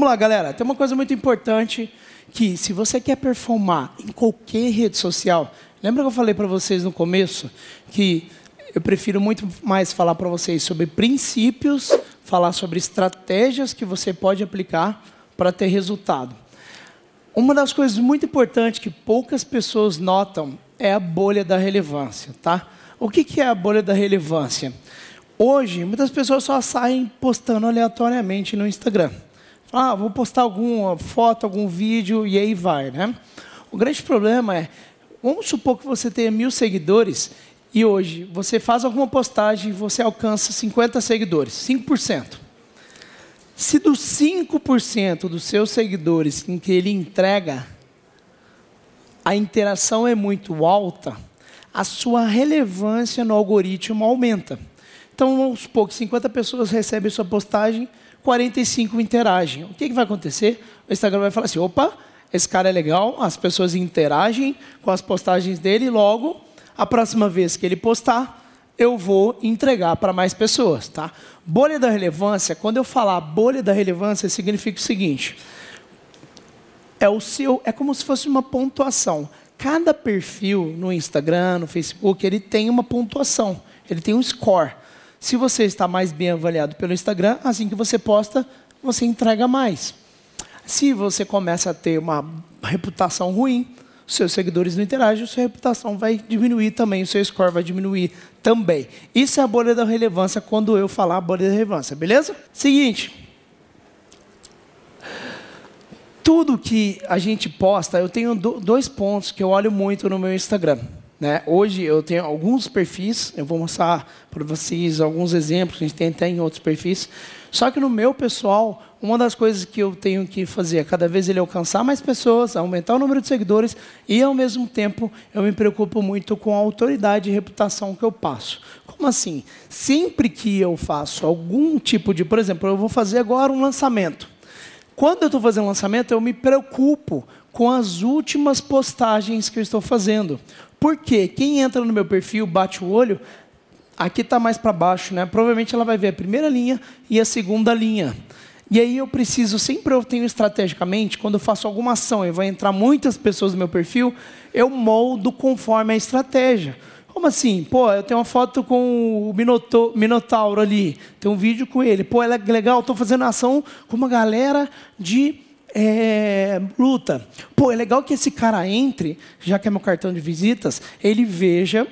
Vamos lá, galera. Tem uma coisa muito importante que, se você quer performar em qualquer rede social, lembra que eu falei para vocês no começo que eu prefiro muito mais falar para vocês sobre princípios, falar sobre estratégias que você pode aplicar para ter resultado. Uma das coisas muito importantes que poucas pessoas notam é a bolha da relevância, tá? O que, que é a bolha da relevância? Hoje, muitas pessoas só saem postando aleatoriamente no Instagram. Ah, vou postar alguma foto, algum vídeo e aí vai, né? O grande problema é, vamos supor que você tenha mil seguidores e hoje você faz alguma postagem e você alcança 50 seguidores, 5%. Se dos 5% dos seus seguidores em que ele entrega, a interação é muito alta, a sua relevância no algoritmo aumenta. Então, vamos supor que 50 pessoas recebem sua postagem, 45 interagem. O que, que vai acontecer? O Instagram vai falar assim: opa, esse cara é legal, as pessoas interagem com as postagens dele, logo, a próxima vez que ele postar, eu vou entregar para mais pessoas. Tá? Bolha da relevância, quando eu falar bolha da relevância, significa o seguinte: é, o seu, é como se fosse uma pontuação. Cada perfil no Instagram, no Facebook, ele tem uma pontuação, ele tem um score. Se você está mais bem avaliado pelo Instagram, assim que você posta, você entrega mais. Se você começa a ter uma reputação ruim, seus seguidores não interagem, sua reputação vai diminuir também, o seu score vai diminuir também. Isso é a bolha da relevância quando eu falar a bolha da relevância, beleza? Seguinte. Tudo que a gente posta, eu tenho dois pontos que eu olho muito no meu Instagram. Né? Hoje eu tenho alguns perfis, eu vou mostrar para vocês alguns exemplos, a gente tem até em outros perfis. Só que no meu pessoal, uma das coisas que eu tenho que fazer é cada vez ele alcançar mais pessoas, aumentar o número de seguidores e, ao mesmo tempo, eu me preocupo muito com a autoridade e reputação que eu passo. Como assim? Sempre que eu faço algum tipo de, por exemplo, eu vou fazer agora um lançamento. Quando eu estou fazendo lançamento, eu me preocupo com as últimas postagens que eu estou fazendo. Porque quem entra no meu perfil, bate o olho, aqui está mais para baixo, né? Provavelmente ela vai ver a primeira linha e a segunda linha. E aí eu preciso, sempre eu tenho estrategicamente, quando eu faço alguma ação e vai entrar muitas pessoas no meu perfil, eu moldo conforme a estratégia. Como assim? Pô, eu tenho uma foto com o Minotauro ali, tem um vídeo com ele. Pô, é legal, estou fazendo ação com uma galera de é, luta. Pô, é legal que esse cara entre, já que é meu cartão de visitas, ele veja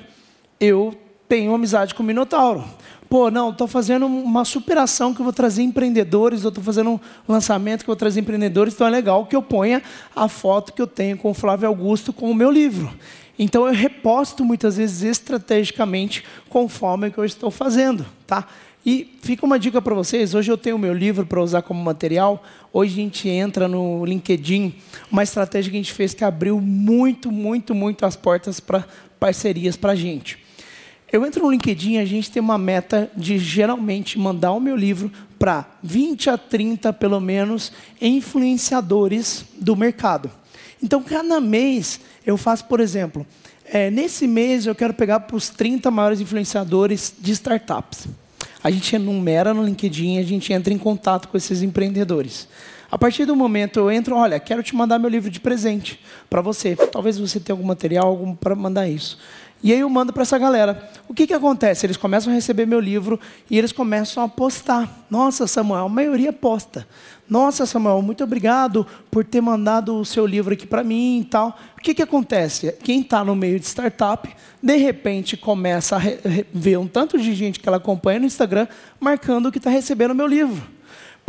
eu tenho amizade com o Minotauro. Pô, não, estou fazendo uma superação que eu vou trazer empreendedores, eu estou fazendo um lançamento que eu vou trazer empreendedores, então é legal que eu ponha a foto que eu tenho com o Flávio Augusto com o meu livro. Então eu reposto muitas vezes estrategicamente conforme que eu estou fazendo, tá? E fica uma dica para vocês. Hoje eu tenho o meu livro para usar como material. Hoje a gente entra no LinkedIn, uma estratégia que a gente fez que abriu muito, muito, muito as portas para parcerias para a gente. Eu entro no LinkedIn, a gente tem uma meta de geralmente mandar o meu livro para 20 a 30, pelo menos, influenciadores do mercado. Então, cada mês eu faço, por exemplo, é, nesse mês eu quero pegar para os 30 maiores influenciadores de startups a gente enumera no LinkedIn, a gente entra em contato com esses empreendedores. A partir do momento eu entro, olha, quero te mandar meu livro de presente para você. Talvez você tenha algum material algum para mandar isso. E aí eu mando para essa galera. O que, que acontece? Eles começam a receber meu livro e eles começam a postar. Nossa, Samuel, a maioria posta. Nossa, Samuel, muito obrigado por ter mandado o seu livro aqui para mim e tal. O que, que acontece? Quem está no meio de startup, de repente começa a ver um tanto de gente que ela acompanha no Instagram marcando que está recebendo o meu livro.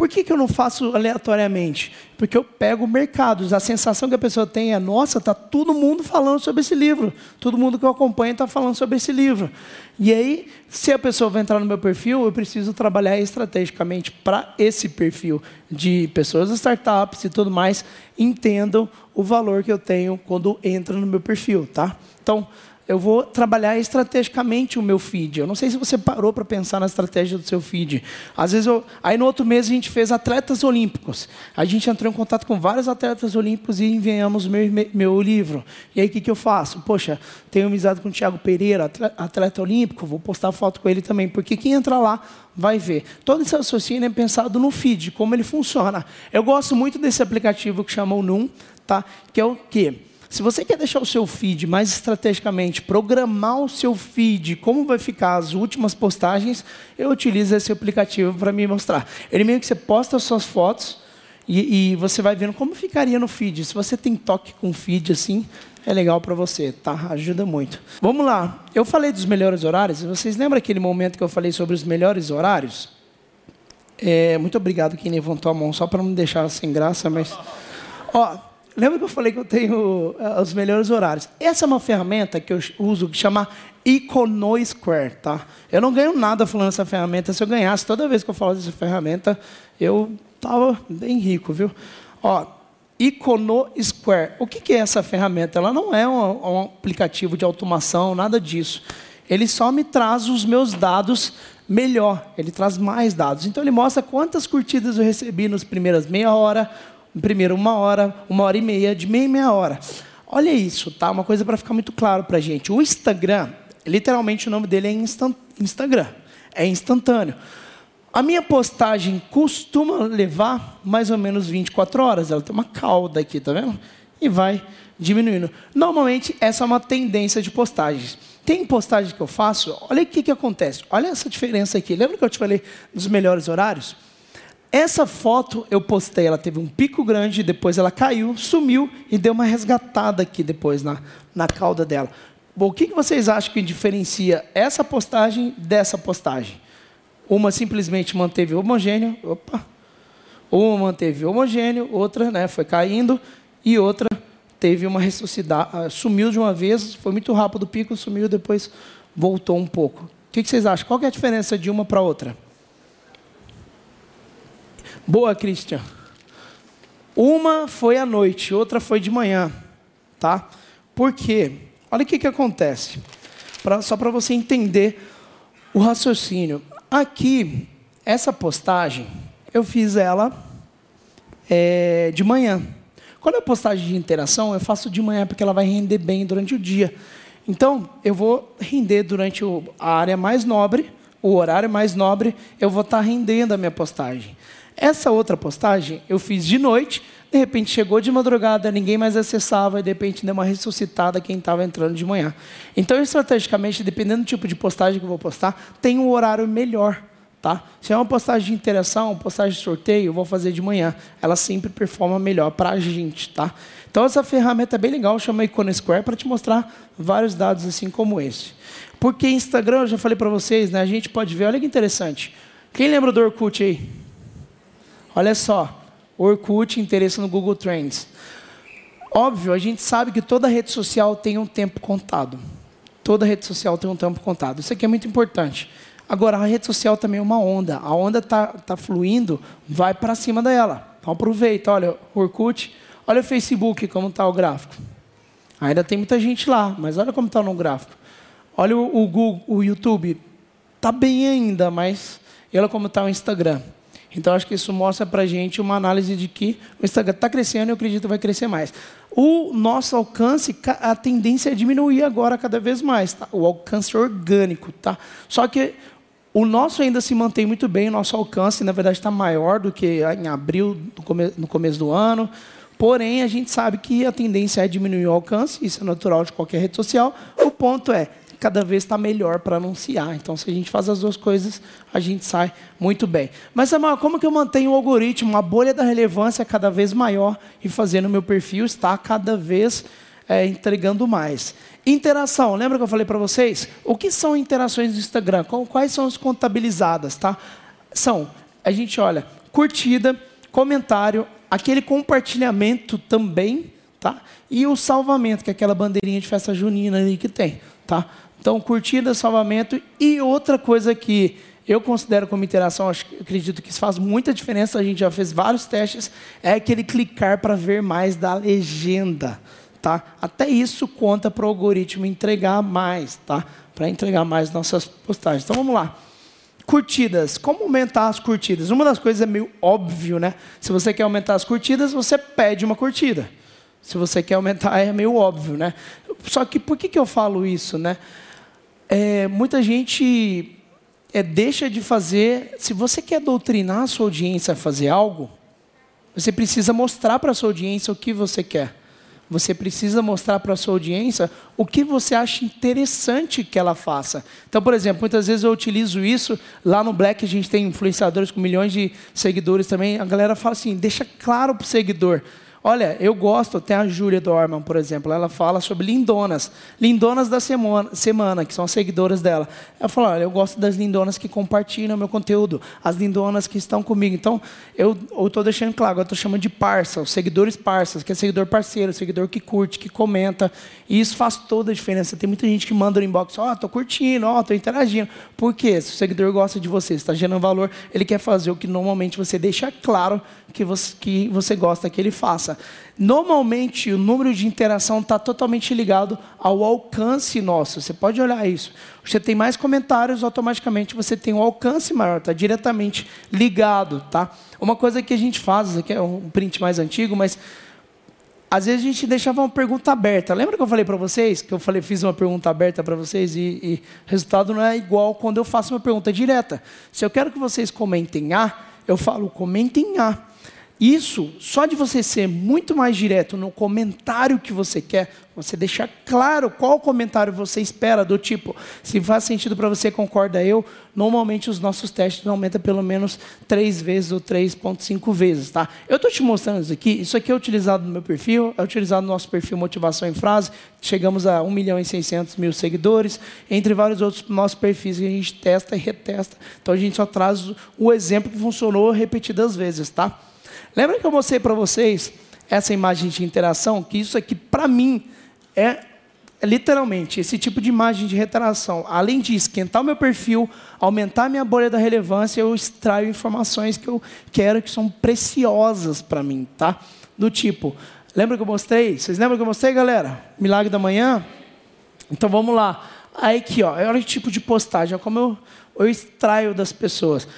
Por que, que eu não faço aleatoriamente? Porque eu pego mercados. A sensação que a pessoa tem é: nossa, está todo mundo falando sobre esse livro. Todo mundo que eu acompanho está falando sobre esse livro. E aí, se a pessoa vai entrar no meu perfil, eu preciso trabalhar estrategicamente para esse perfil de pessoas startups e tudo mais entendam o valor que eu tenho quando entra no meu perfil, tá? Então, eu vou trabalhar estrategicamente o meu feed. Eu não sei se você parou para pensar na estratégia do seu feed. Às vezes, eu... aí no outro mês a gente fez atletas olímpicos. A gente entrou em contato com vários atletas olímpicos e enviamos meu, meu livro. E aí o que, que eu faço? Poxa, tenho amizade com o Thiago Pereira, atleta olímpico, vou postar foto com ele também, porque quem entra lá vai ver. Todo esse raciocínio é pensado no feed, como ele funciona. Eu gosto muito desse aplicativo que chama o Num, tá? que é o quê? Se você quer deixar o seu feed mais estrategicamente, programar o seu feed, como vai ficar as últimas postagens, eu utilizo esse aplicativo para me mostrar. Ele meio que você posta as suas fotos e, e, você vai vendo como ficaria no feed. Se você tem toque com feed assim, é legal para você, tá? Ajuda muito. Vamos lá. Eu falei dos melhores horários. Vocês lembram aquele momento que eu falei sobre os melhores horários? É, muito obrigado quem levantou a mão, só para não deixar sem graça, mas... Ó, Lembra que eu falei que eu tenho uh, os melhores horários? Essa é uma ferramenta que eu uso que chama Econo Square, tá? Eu não ganho nada falando dessa ferramenta. Se eu ganhasse toda vez que eu falo dessa ferramenta, eu tava bem rico, viu? Ó, Econo Square. O que, que é essa ferramenta? Ela não é um, um aplicativo de automação, nada disso. Ele só me traz os meus dados melhor. Ele traz mais dados. Então ele mostra quantas curtidas eu recebi nas primeiras meia hora, primeiro uma hora, uma hora e meia, de meia e meia hora. Olha isso, tá? Uma coisa para ficar muito claro para gente. O Instagram, literalmente o nome dele é Instagram, é instantâneo. A minha postagem costuma levar mais ou menos 24 horas. Ela tem uma cauda aqui, tá vendo? E vai diminuindo. Normalmente, essa é uma tendência de postagens. Tem postagem que eu faço, olha o que, que acontece. Olha essa diferença aqui. Lembra que eu te falei dos melhores horários? Essa foto eu postei, ela teve um pico grande, depois ela caiu, sumiu e deu uma resgatada aqui depois na, na cauda dela. Bom, o que vocês acham que diferencia essa postagem dessa postagem? Uma simplesmente manteve homogêneo, opa, uma manteve homogêneo, outra né, foi caindo e outra teve uma ressuscidade, ah, sumiu de uma vez, foi muito rápido o pico, sumiu depois voltou um pouco. O que vocês acham? Qual é a diferença de uma para outra? Boa, Cristian. Uma foi à noite, outra foi de manhã, tá? Por quê? Olha o que, que acontece. Pra, só para você entender o raciocínio. Aqui, essa postagem, eu fiz ela é, de manhã. Quando é postagem de interação, eu faço de manhã porque ela vai render bem durante o dia. Então, eu vou render durante o, a área mais nobre, o horário mais nobre, eu vou estar tá rendendo a minha postagem. Essa outra postagem eu fiz de noite, de repente chegou de madrugada, ninguém mais acessava, e de repente deu uma ressuscitada quem estava entrando de manhã. Então, estrategicamente, dependendo do tipo de postagem que eu vou postar, tem um horário melhor. Tá? Se é uma postagem de interação, postagem de sorteio, eu vou fazer de manhã. Ela sempre performa melhor para a gente. Tá? Então, essa ferramenta é bem legal, chama Icon Square, para te mostrar vários dados assim como esse. Porque Instagram, eu já falei para vocês, né, a gente pode ver, olha que interessante. Quem lembra do Orkut aí? Olha só, Orkut, interesse no Google Trends. Óbvio, a gente sabe que toda rede social tem um tempo contado. Toda rede social tem um tempo contado. Isso aqui é muito importante. Agora, a rede social também é uma onda. A onda está tá fluindo, vai para cima dela. Então aproveita. Olha, Orkut, olha o Facebook, como está o gráfico. Ainda tem muita gente lá, mas olha como está no gráfico. Olha o, o Google, o YouTube. Está bem ainda, mas olha como está o Instagram. Então, acho que isso mostra para a gente uma análise de que o Instagram está crescendo e eu acredito que vai crescer mais. O nosso alcance, a tendência é diminuir agora cada vez mais, tá? o alcance orgânico. Tá? Só que o nosso ainda se mantém muito bem, o nosso alcance, na verdade, está maior do que em abril, no começo do ano. Porém, a gente sabe que a tendência é diminuir o alcance, isso é natural de qualquer rede social. O ponto é, cada vez está melhor para anunciar. Então, se a gente faz as duas coisas, a gente sai muito bem. Mas, Samuel, como que eu mantenho o algoritmo, a bolha da relevância cada vez maior e fazendo o meu perfil estar cada vez é, entregando mais? Interação, lembra que eu falei para vocês? O que são interações do Instagram? Quais são as contabilizadas? Tá? São, a gente olha, curtida, comentário, aquele compartilhamento também, tá? E o salvamento, que é aquela bandeirinha de festa junina ali que tem, tá? Então, curtida, salvamento e outra coisa que eu considero como interação, acho, acredito que isso faz muita diferença, a gente já fez vários testes, é aquele clicar para ver mais da legenda. tá? Até isso conta para o algoritmo entregar mais, tá? Para entregar mais nossas postagens. Então vamos lá. Curtidas. Como aumentar as curtidas? Uma das coisas é meio óbvio, né? Se você quer aumentar as curtidas, você pede uma curtida. Se você quer aumentar, é meio óbvio, né? Só que por que, que eu falo isso, né? É, muita gente é, deixa de fazer. Se você quer doutrinar a sua audiência a fazer algo, você precisa mostrar para a sua audiência o que você quer. Você precisa mostrar para a sua audiência o que você acha interessante que ela faça. Então, por exemplo, muitas vezes eu utilizo isso. Lá no Black a gente tem influenciadores com milhões de seguidores também. A galera fala assim: deixa claro para o seguidor Olha, eu gosto, tem a Júlia Dorman, por exemplo, ela fala sobre lindonas. Lindonas da semana, semana, que são as seguidoras dela. Ela fala, olha, eu gosto das lindonas que compartilham meu conteúdo, as lindonas que estão comigo. Então, eu estou deixando claro, agora estou chamando de parça, os seguidores parças, que é seguidor parceiro, seguidor que curte, que comenta. E isso faz toda a diferença. Tem muita gente que manda no inbox, ó, oh, estou curtindo, ó, oh, estou interagindo. Por quê? Se o seguidor gosta de você, está gerando valor, ele quer fazer o que normalmente você deixa claro que você, que você gosta que ele faça. Normalmente, o número de interação está totalmente ligado ao alcance nosso. Você pode olhar isso. Você tem mais comentários, automaticamente você tem um alcance maior, está diretamente ligado. Tá? Uma coisa que a gente faz, aqui é um print mais antigo, mas às vezes a gente deixava uma pergunta aberta. Lembra que eu falei para vocês, que eu falei, fiz uma pergunta aberta para vocês e, e o resultado não é igual quando eu faço uma pergunta direta. Se eu quero que vocês comentem A, eu falo comentem A. Isso, só de você ser muito mais direto no comentário que você quer, você deixar claro qual comentário você espera, do tipo, se faz sentido para você, concorda eu, normalmente os nossos testes aumentam pelo menos três vezes ou 3,5 vezes. Tá? Eu estou te mostrando isso aqui, isso aqui é utilizado no meu perfil, é utilizado no nosso perfil Motivação em Frase, chegamos a 1 milhão e 600 mil seguidores, entre vários outros nossos perfis que a gente testa e retesta. Então a gente só traz o exemplo que funcionou repetidas vezes. Tá? Lembra que eu mostrei para vocês essa imagem de interação? Que isso aqui, para mim, é, é, literalmente esse tipo de imagem de interação. Além de esquentar o meu perfil, aumentar a minha bolha da relevância, eu extraio informações que eu quero que são preciosas para mim, tá? Do tipo, lembra que eu mostrei? Vocês lembram que eu mostrei, galera? Milagre da manhã? Então vamos lá. Aí aqui, ó, olha o tipo de postagem, olha como eu, eu extraio das pessoas.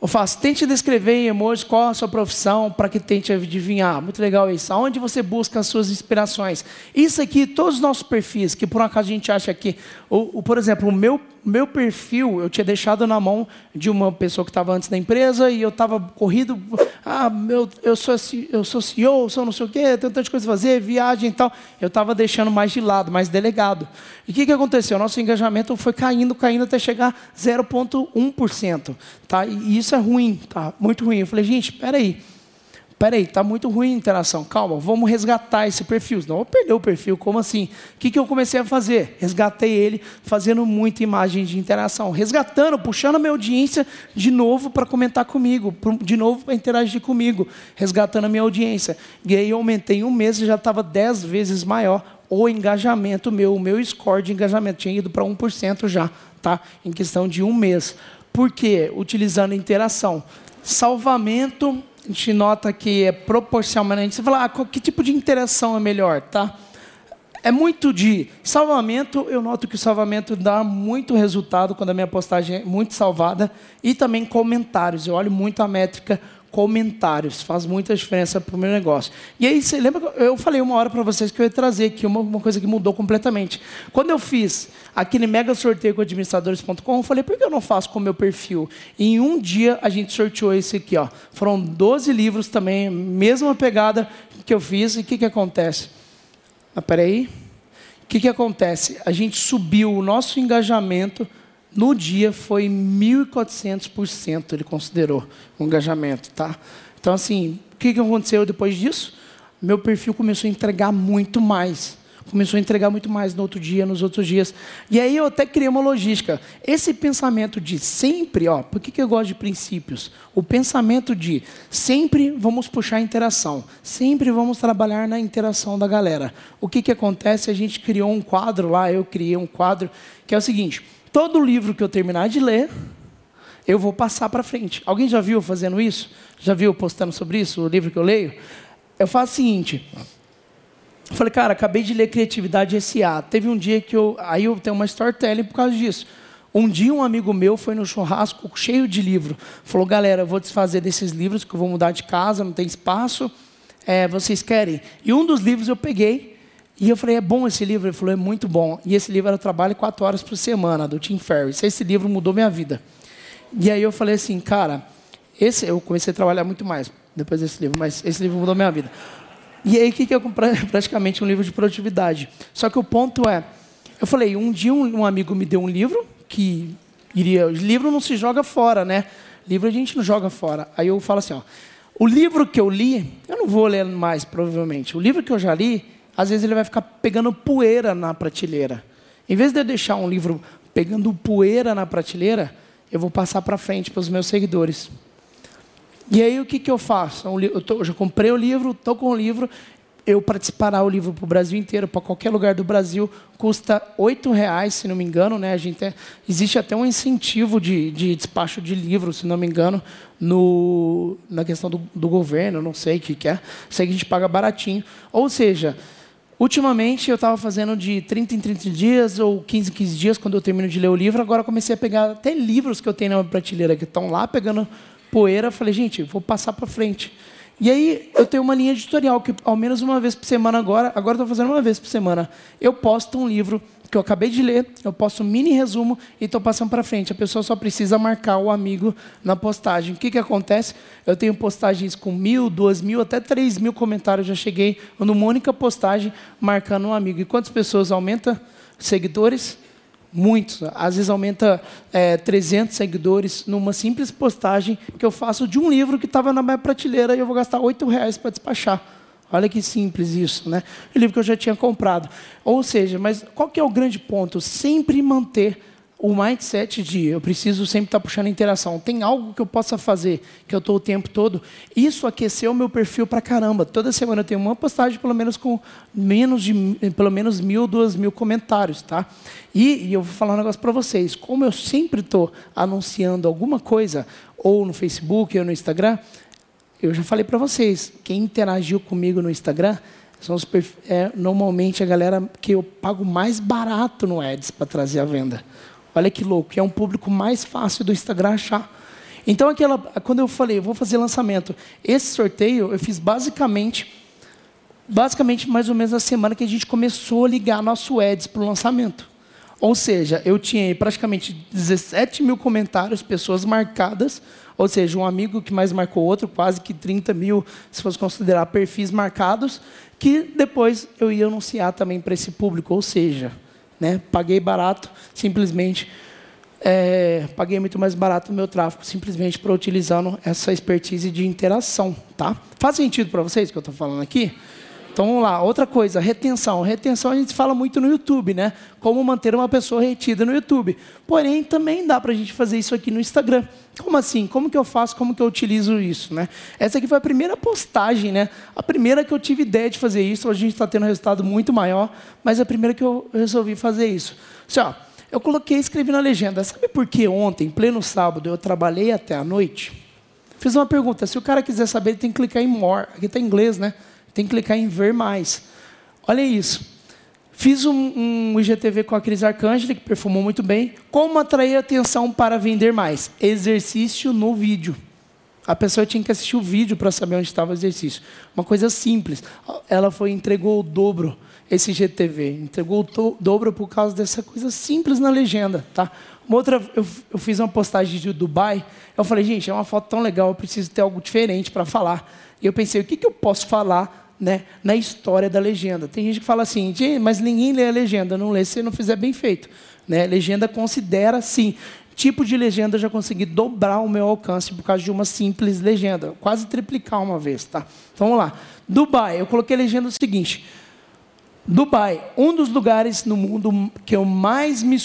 Eu faço, tente descrever em emojis qual a sua profissão para que tente adivinhar. Muito legal isso. Aonde você busca as suas inspirações. Isso aqui, todos os nossos perfis, que por um acaso a gente acha que. O, o por exemplo, o meu meu perfil eu tinha deixado na mão de uma pessoa que estava antes da empresa e eu estava corrido. Ah, meu, eu, sou, eu sou CEO, sou não sei o quê, tenho tanta coisa a fazer, viagem e tal. Eu estava deixando mais de lado, mais delegado. E o que, que aconteceu? Nosso engajamento foi caindo, caindo até chegar 0,1%. Tá? E isso é ruim, tá? muito ruim. Eu falei, gente, espera aí peraí, está muito ruim a interação, calma, vamos resgatar esse perfil. Não vou perder o perfil, como assim? O que, que eu comecei a fazer? Resgatei ele fazendo muita imagem de interação, resgatando, puxando a minha audiência de novo para comentar comigo, de novo para interagir comigo, resgatando a minha audiência. E aí eu aumentei em um mês e já estava dez vezes maior o engajamento meu, o meu score de engajamento tinha ido para 1% já, tá? em questão de um mês. Por quê? Utilizando interação. Salvamento a gente nota que é proporcionalmente. Você fala, ah, que tipo de interação é melhor, tá? É muito de salvamento, eu noto que o salvamento dá muito resultado quando a minha postagem é muito salvada. E também comentários, eu olho muito a métrica comentários, faz muita diferença para o meu negócio. E aí, você lembra, eu falei uma hora para vocês que eu ia trazer aqui uma, uma, coisa que mudou completamente. Quando eu fiz aquele mega sorteio com administradores.com, eu falei, por que eu não faço com o meu perfil? E em um dia a gente sorteou esse aqui. Ó. Foram 12 livros também, mesma pegada que eu fiz. E o que, que acontece? Ah, peraí. O que, que acontece? A gente subiu o nosso engajamento no dia foi 1.400%, ele considerou o engajamento, tá? Então, assim, o que aconteceu depois disso? Meu perfil começou a entregar muito mais. Começou a entregar muito mais no outro dia, nos outros dias. E aí eu até criei uma logística. Esse pensamento de sempre, ó, por que, que eu gosto de princípios? O pensamento de sempre vamos puxar a interação, sempre vamos trabalhar na interação da galera. O que, que acontece? A gente criou um quadro lá, eu criei um quadro, que é o seguinte: todo livro que eu terminar de ler, eu vou passar para frente. Alguém já viu fazendo isso? Já viu postando sobre isso, o livro que eu leio? Eu faço o seguinte: Eu falei, cara, acabei de ler Criatividade S.A. Teve um dia que eu. Aí eu tenho uma storytelling por causa disso. Um dia um amigo meu foi no churrasco cheio de livro. Falou, galera, eu vou desfazer desses livros que eu vou mudar de casa, não tem espaço. É, vocês querem? E um dos livros eu peguei e eu falei, é bom esse livro? Ele falou, é muito bom. E esse livro era Trabalho quatro horas por semana, do Tim Ferriss. Esse livro mudou minha vida. E aí eu falei assim, cara, esse eu comecei a trabalhar muito mais depois desse livro, mas esse livro mudou minha vida. E aí o que, que é praticamente um livro de produtividade? Só que o ponto é, eu falei, um dia um, um amigo me deu um livro que iria. Livro não se joga fora, né? Livro a gente não joga fora. Aí eu falo assim, ó. O livro que eu li, eu não vou ler mais, provavelmente. O livro que eu já li, às vezes ele vai ficar pegando poeira na prateleira. Em vez de eu deixar um livro pegando poeira na prateleira, eu vou passar para frente para os meus seguidores. E aí o que, que eu faço? Eu, tô, eu já comprei o livro, estou com o livro, eu para disparar o livro para o Brasil inteiro, para qualquer lugar do Brasil, custa oito reais, se não me engano, né? A gente é, existe até um incentivo de, de despacho de livro, se não me engano, no, na questão do, do governo, não sei o que, que é. Sei que a gente paga baratinho. Ou seja, ultimamente eu estava fazendo de 30 em 30 dias ou 15 em 15 dias quando eu termino de ler o livro. Agora comecei a pegar até livros que eu tenho na prateleira que estão lá pegando poeira. Falei, gente, vou passar para frente. E aí eu tenho uma linha editorial que ao menos uma vez por semana agora, agora estou fazendo uma vez por semana, eu posto um livro que eu acabei de ler, eu posto um mini resumo e estou passando para frente. A pessoa só precisa marcar o amigo na postagem. O que, que acontece? Eu tenho postagens com mil, duas mil, até três mil comentários. Já cheguei numa única postagem marcando um amigo. E quantas pessoas aumenta seguidores? Muitos. Às vezes aumenta é, 300 seguidores numa simples postagem que eu faço de um livro que estava na minha prateleira e eu vou gastar oito reais para despachar. Olha que simples isso, né? O livro que eu já tinha comprado. Ou seja, mas qual que é o grande ponto? Sempre manter o mindset de eu preciso sempre estar puxando interação. Tem algo que eu possa fazer, que eu estou o tempo todo. Isso aqueceu o meu perfil para caramba. Toda semana eu tenho uma postagem, pelo menos com menos de pelo menos mil, duas mil comentários, tá? E, e eu vou falar um negócio para vocês. Como eu sempre estou anunciando alguma coisa, ou no Facebook, ou no Instagram, eu já falei para vocês. Quem interagiu comigo no Instagram são os é, normalmente a galera que eu pago mais barato no Ads para trazer a venda. Olha que louco, é um público mais fácil do Instagram achar. Então, aquela, quando eu falei, vou fazer lançamento, esse sorteio eu fiz basicamente, basicamente mais ou menos na semana que a gente começou a ligar nosso ads para o lançamento. Ou seja, eu tinha praticamente 17 mil comentários, pessoas marcadas, ou seja, um amigo que mais marcou outro, quase que 30 mil, se fosse considerar perfis marcados, que depois eu ia anunciar também para esse público. Ou seja, né? Paguei barato, simplesmente. É, paguei muito mais barato o meu tráfego, simplesmente para utilizando essa expertise de interação. Tá? Faz sentido para vocês o que eu estou falando aqui? Então vamos lá, outra coisa, retenção. Retenção a gente fala muito no YouTube, né? Como manter uma pessoa retida no YouTube. Porém, também dá para a gente fazer isso aqui no Instagram. Como assim? Como que eu faço? Como que eu utilizo isso, né? Essa aqui foi a primeira postagem, né? A primeira que eu tive ideia de fazer isso. Hoje a gente está tendo um resultado muito maior, mas é a primeira que eu resolvi fazer isso. Assim, ó, eu coloquei, escrevi na legenda. Sabe por que ontem, pleno sábado, eu trabalhei até a noite? Fiz uma pergunta. Se o cara quiser saber, ele tem que clicar em more. Aqui está em inglês, né? Tem que clicar em ver mais. Olha isso. Fiz um, um IGTV com a Cris Arcângeli, que perfumou muito bem. Como atrair atenção para vender mais? Exercício no vídeo. A pessoa tinha que assistir o vídeo para saber onde estava o exercício. Uma coisa simples. Ela foi entregou o dobro esse IGTV. Entregou o dobro por causa dessa coisa simples na legenda. Tá? Uma outra, eu, eu fiz uma postagem de Dubai. Eu falei, gente, é uma foto tão legal, eu preciso ter algo diferente para falar. E eu pensei, o que, que eu posso falar né, na história da legenda. Tem gente que fala assim, mas ninguém lê a legenda, não lê se não fizer bem feito. Né? Legenda considera, sim, tipo de legenda eu já consegui dobrar o meu alcance por causa de uma simples legenda, quase triplicar uma vez, tá? Vamos lá. Dubai, eu coloquei a legenda o seguinte: Dubai, um dos lugares no mundo que eu mais me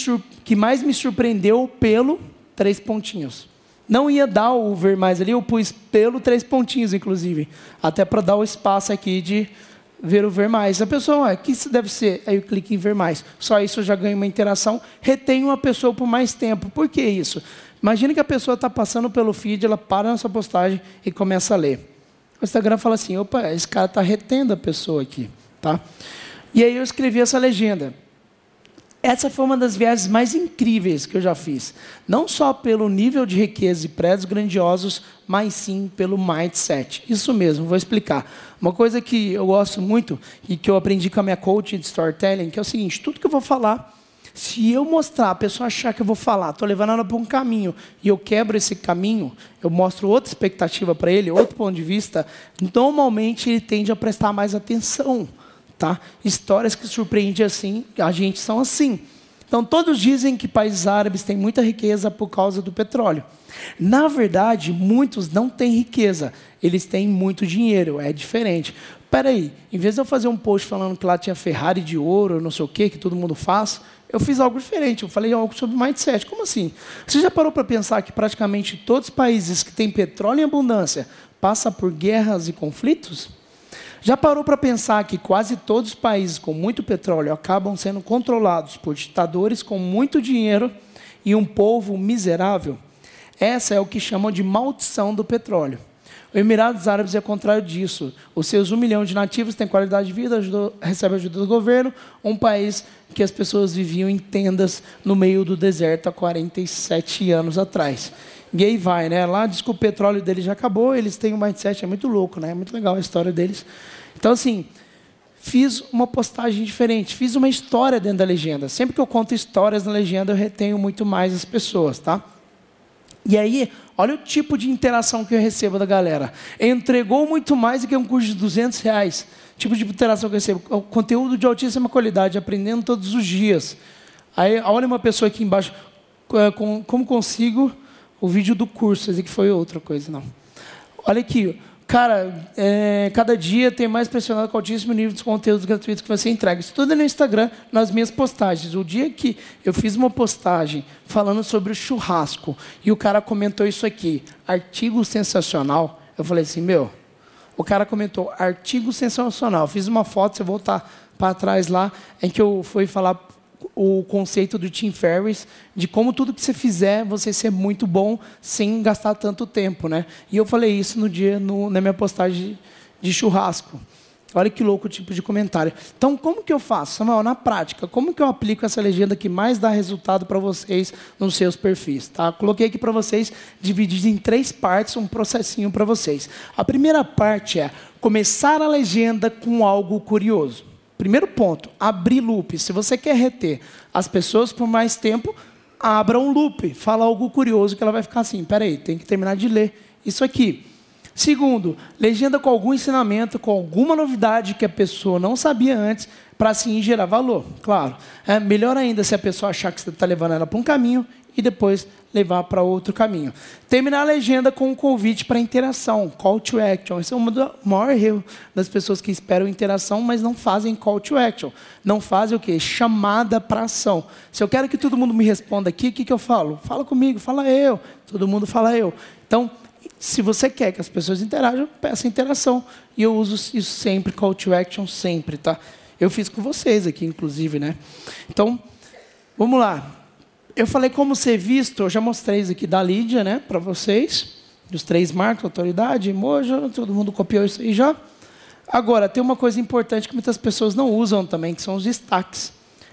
que mais me surpreendeu pelo três pontinhos. Não ia dar o ver mais ali, eu pus pelo três pontinhos, inclusive. Até para dar o espaço aqui de ver o ver mais. A pessoa, o que isso deve ser? Aí eu clico em ver mais. Só isso eu já ganho uma interação, retenho a pessoa por mais tempo. Por que isso? Imagina que a pessoa está passando pelo feed, ela para na sua postagem e começa a ler. O Instagram fala assim: opa, esse cara está retendo a pessoa aqui. tá? E aí eu escrevi essa legenda. Essa foi uma das viagens mais incríveis que eu já fiz. Não só pelo nível de riqueza e prédios grandiosos, mas sim pelo mindset. Isso mesmo, vou explicar. Uma coisa que eu gosto muito e que eu aprendi com a minha coach de storytelling, que é o seguinte: tudo que eu vou falar, se eu mostrar, a pessoa achar que eu vou falar, estou levando ela para um caminho e eu quebro esse caminho, eu mostro outra expectativa para ele, outro ponto de vista, normalmente ele tende a prestar mais atenção. Tá? Histórias que surpreendem assim, a gente são assim. Então, todos dizem que países árabes têm muita riqueza por causa do petróleo. Na verdade, muitos não têm riqueza, eles têm muito dinheiro, é diferente. Peraí, em vez de eu fazer um post falando que lá tinha Ferrari de ouro, não sei o quê, que todo mundo faz, eu fiz algo diferente, eu falei algo sobre mindset. Como assim? Você já parou para pensar que praticamente todos os países que têm petróleo em abundância passam por guerras e conflitos? Já parou para pensar que quase todos os países com muito petróleo acabam sendo controlados por ditadores com muito dinheiro e um povo miserável? Essa é o que chamam de maldição do petróleo. O Emirados Árabes é contrário disso. Os seus um milhão de nativos têm qualidade de vida, ajudou, recebe ajuda do governo, um país que as pessoas viviam em tendas no meio do deserto há 47 anos atrás. E aí vai, né? Lá diz que o petróleo deles já acabou, eles têm um mindset, é muito louco, né? É muito legal a história deles. Então, assim, fiz uma postagem diferente, fiz uma história dentro da legenda. Sempre que eu conto histórias na legenda, eu retenho muito mais as pessoas, tá? E aí, olha o tipo de interação que eu recebo da galera. Entregou muito mais do que um curso de 200 reais. Tipo de interação que eu recebo. Conteúdo de altíssima qualidade, aprendendo todos os dias. Aí, olha uma pessoa aqui embaixo. É, como consigo o vídeo do curso, esse aqui foi outra coisa, não. Olha aqui, cara, é, cada dia tem mais pressionado com altíssimo nível de conteúdos gratuitos que você entrega. Isso tudo é no Instagram, nas minhas postagens. O dia que eu fiz uma postagem falando sobre o churrasco e o cara comentou isso aqui, artigo sensacional, eu falei assim, meu, o cara comentou artigo sensacional. Fiz uma foto, eu voltar para trás lá, em que eu fui falar o conceito do Tim Ferriss de como tudo que você fizer você ser muito bom sem gastar tanto tempo, né? E eu falei isso no dia no, na minha postagem de, churrasco. Olha que louco o tipo de comentário. Então, como que eu faço, Samuel? Na prática, como que eu aplico essa legenda que mais dá resultado para vocês nos seus perfis? Tá? Coloquei aqui para vocês, dividido em três partes, um processinho para vocês. A primeira parte é começar a legenda com algo curioso. Primeiro ponto, abrir loop. Se você quer reter as pessoas por mais tempo, abra um loop. Fala algo curioso que ela vai ficar assim, peraí, tem que terminar de ler isso aqui. Segundo, legenda com algum ensinamento, com alguma novidade que a pessoa não sabia antes, para assim gerar valor. Claro, é melhor ainda se a pessoa achar que você está levando ela para um caminho e depois levar para outro caminho. Terminar a legenda com um convite para interação, call to action. Esse é um do maior erro das pessoas que esperam interação, mas não fazem call to action. Não fazem o quê? Chamada para ação. Se eu quero que todo mundo me responda aqui, o que, que eu falo? Fala comigo, fala eu. Todo mundo fala eu. Então, se você quer que as pessoas interajam, peça interação. E eu uso isso sempre, call to action sempre, tá? Eu fiz com vocês aqui, inclusive, né? Então, vamos lá. Eu falei como ser visto, eu já mostrei isso aqui da Lídia, né, para vocês, dos três marcos, autoridade, emoja, todo mundo copiou isso aí já. Agora, tem uma coisa importante que muitas pessoas não usam também, que são os destaques.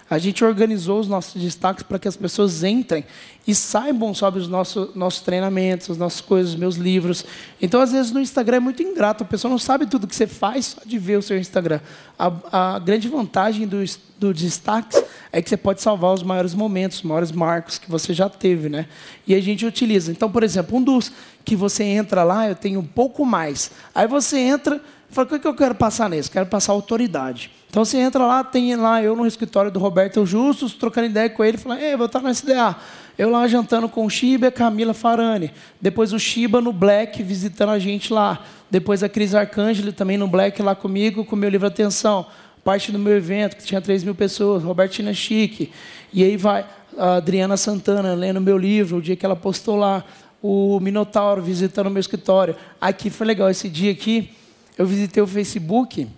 A gente organizou os nossos destaques para que as pessoas entrem e saibam sobre os nossos, nossos treinamentos, as nossas coisas, os meus livros. Então, às vezes, no Instagram é muito ingrato, a pessoa não sabe tudo que você faz só de ver o seu Instagram. A, a grande vantagem dos do destaques é que você pode salvar os maiores momentos, os maiores marcos que você já teve, né? E a gente utiliza. Então, por exemplo, um dos que você entra lá, eu tenho um pouco mais. Aí você entra e fala, o que, é que eu quero passar nesse? Quero passar autoridade. Então você entra lá, tem lá eu no escritório do Roberto Justus, trocando ideia com ele, falando, ei, vou estar no SDA. Eu lá jantando com o Shiba e a Camila Farani. Depois o Shiba no Black visitando a gente lá. Depois a Cris Arcângeli também no Black lá comigo, com o meu livro Atenção. Parte do meu evento, que tinha 3 mil pessoas, Robertina Chique. E aí vai a Adriana Santana lendo meu livro, o dia que ela postou lá. O Minotauro visitando o meu escritório. Aqui foi legal, esse dia aqui, eu visitei o Facebook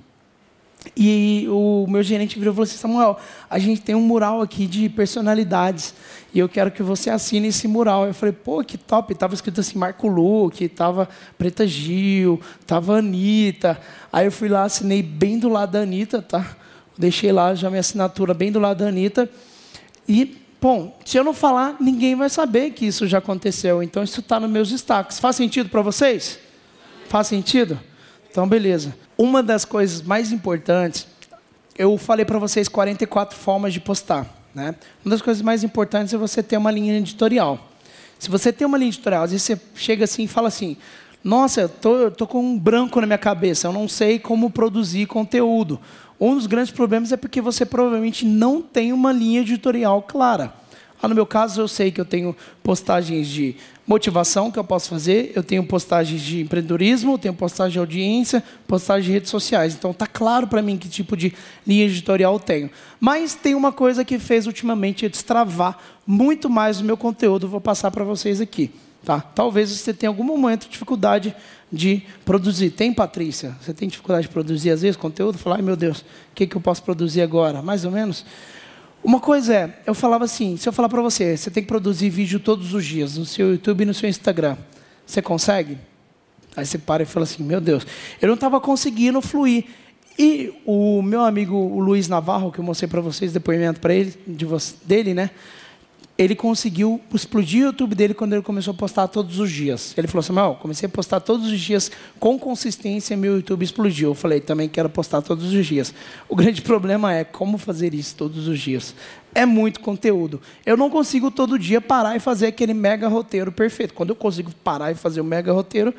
E o meu gerente virou e falou assim: Samuel, a gente tem um mural aqui de personalidades e eu quero que você assine esse mural. Eu falei: pô, que top. Tava escrito assim: Marco Luque, tava Preta Gil, tava Anitta. Aí eu fui lá, assinei bem do lado da Anitta, tá? Deixei lá já minha assinatura bem do lado da Anitta. E, bom, se eu não falar, ninguém vai saber que isso já aconteceu. Então isso está nos meus destaques. Faz sentido para vocês? Faz sentido? Então, beleza. Uma das coisas mais importantes, eu falei para vocês 44 formas de postar. Né? Uma das coisas mais importantes é você ter uma linha editorial. Se você tem uma linha editorial, às vezes você chega assim e fala assim: Nossa, eu tô, tô com um branco na minha cabeça, eu não sei como produzir conteúdo. Um dos grandes problemas é porque você provavelmente não tem uma linha editorial clara. Ah, no meu caso, eu sei que eu tenho postagens de motivação que eu posso fazer, eu tenho postagens de empreendedorismo, eu tenho postagem de audiência, postagem de redes sociais. Então, está claro para mim que tipo de linha editorial eu tenho. Mas tem uma coisa que fez ultimamente destravar muito mais o meu conteúdo, vou passar para vocês aqui. Tá? Talvez você tenha algum momento de dificuldade de produzir. Tem, Patrícia? Você tem dificuldade de produzir, às vezes, conteúdo? Falar, ai meu Deus, o que, que eu posso produzir agora? Mais ou menos? Uma coisa é, eu falava assim, se eu falar para você, você tem que produzir vídeo todos os dias, no seu YouTube e no seu Instagram. Você consegue? Aí você para e fala assim, meu Deus, eu não estava conseguindo fluir. E o meu amigo o Luiz Navarro, que eu mostrei para vocês, depoimento para ele, de dele, né? Ele conseguiu explodir o YouTube dele quando ele começou a postar todos os dias. Ele falou assim: Mal, comecei a postar todos os dias com consistência, meu YouTube explodiu. Eu falei: também quero postar todos os dias. O grande problema é como fazer isso todos os dias. É muito conteúdo. Eu não consigo todo dia parar e fazer aquele mega roteiro perfeito. Quando eu consigo parar e fazer o mega roteiro,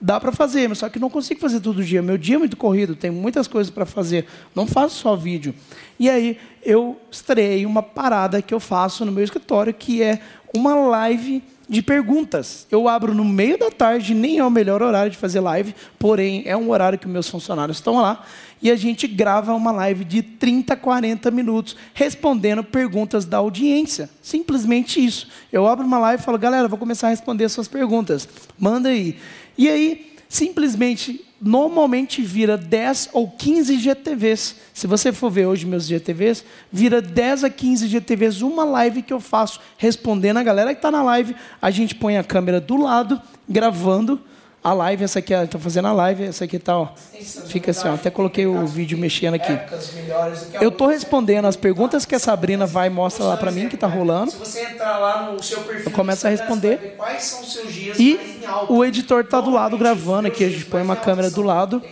dá para fazer, mas só que não consigo fazer todo dia. Meu dia é muito corrido, tem muitas coisas para fazer. Não faço só vídeo. E aí eu estreiei uma parada que eu faço no meu escritório, que é uma live de perguntas. Eu abro no meio da tarde, nem é o melhor horário de fazer live, porém é um horário que meus funcionários estão lá, e a gente grava uma live de 30, 40 minutos respondendo perguntas da audiência. Simplesmente isso. Eu abro uma live e falo, galera, vou começar a responder suas perguntas. Manda aí. E aí, simplesmente, normalmente vira 10 ou 15 GTVs. Se você for ver hoje meus GTVs, vira 10 a 15 GTVs, uma live que eu faço respondendo a galera que está na live. A gente põe a câmera do lado, gravando a live, essa aqui, estou fazendo a live, essa aqui tá, ó. Fica assim, ó, até coloquei o vídeo mexendo aqui. Eu estou respondendo as perguntas que a Sabrina vai e mostra lá para mim que está rolando. Se você entrar lá no seu perfil, eu começo a responder. Quais são os seus dias e o editor está do lado gravando aqui, a gente põe uma câmera do lado.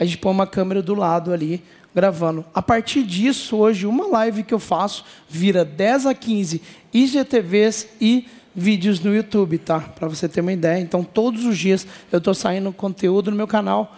A gente põe uma câmera do lado ali gravando. A partir disso, hoje, uma live que eu faço vira 10 a 15 IGTVs e vídeos no YouTube, tá? Para você ter uma ideia. Então, todos os dias eu estou saindo conteúdo no meu canal.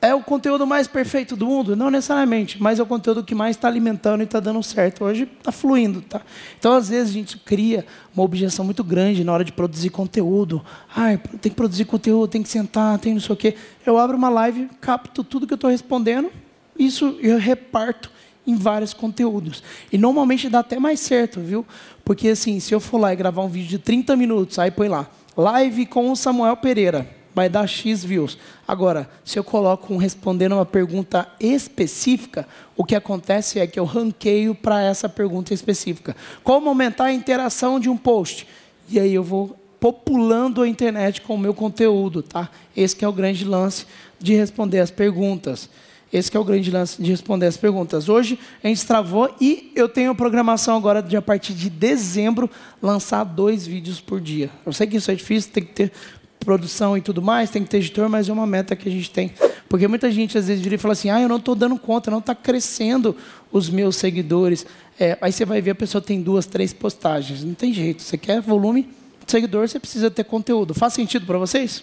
É o conteúdo mais perfeito do mundo? Não necessariamente, mas é o conteúdo que mais está alimentando e está dando certo. Hoje está fluindo, tá? Então, às vezes, a gente cria uma objeção muito grande na hora de produzir conteúdo. Ai, tem que produzir conteúdo, tem que sentar, tem não sei o quê. Eu abro uma live, capto tudo que eu estou respondendo, isso eu reparto em vários conteúdos. E normalmente dá até mais certo, viu? Porque assim, se eu for lá e gravar um vídeo de 30 minutos, aí põe lá, live com o Samuel Pereira, vai dar X views. Agora, se eu coloco um respondendo uma pergunta específica, o que acontece é que eu ranqueio para essa pergunta específica. Como aumentar a interação de um post? E aí eu vou populando a internet com o meu conteúdo, tá? Esse é o grande lance de responder as perguntas. Esse é o grande lance de responder as perguntas. Hoje a gente travou e eu tenho programação agora de a partir de dezembro lançar dois vídeos por dia. Eu sei que isso é difícil, tem que ter produção e tudo mais, tem que ter editor, mas é uma meta que a gente tem. Porque muita gente às vezes vira e fala assim, ah, eu não estou dando conta, não está crescendo os meus seguidores. É, aí você vai ver a pessoa tem duas, três postagens. Não tem jeito. Você quer volume de seguidor, você precisa ter conteúdo. Faz sentido para vocês?